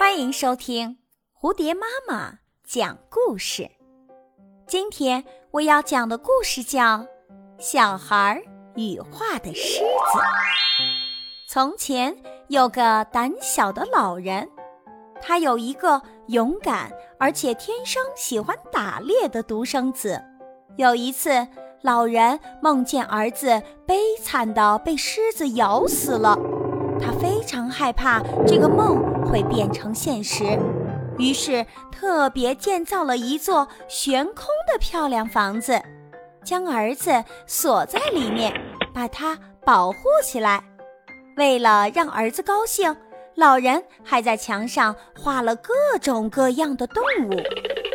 欢迎收听蝴蝶妈妈讲故事。今天我要讲的故事叫《小孩羽化的狮子》。从前有个胆小的老人，他有一个勇敢而且天生喜欢打猎的独生子。有一次，老人梦见儿子悲惨的被狮子咬死了。他非常害怕这个梦会变成现实，于是特别建造了一座悬空的漂亮房子，将儿子锁在里面，把他保护起来。为了让儿子高兴，老人还在墙上画了各种各样的动物，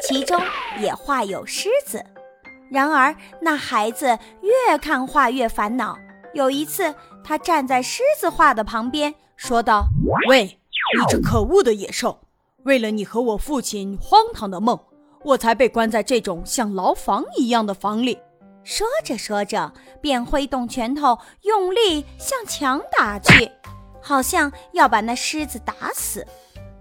其中也画有狮子。然而，那孩子越看画越烦恼。有一次，他站在狮子画的旁边，说道：“喂，你这可恶的野兽！为了你和我父亲荒唐的梦，我才被关在这种像牢房一样的房里。”说着说着，便挥动拳头，用力向墙打去，好像要把那狮子打死。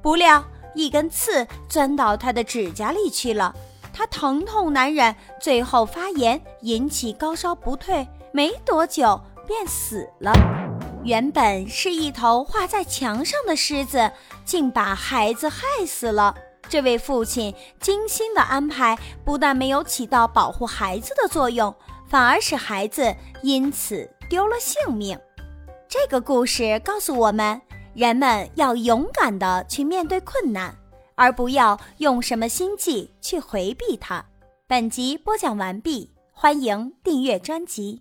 不料，一根刺钻到他的指甲里去了，他疼痛难忍，最后发炎，引起高烧不退。没多久。便死了。原本是一头画在墙上的狮子，竟把孩子害死了。这位父亲精心的安排，不但没有起到保护孩子的作用，反而使孩子因此丢了性命。这个故事告诉我们，人们要勇敢的去面对困难，而不要用什么心计去回避它。本集播讲完毕，欢迎订阅专辑。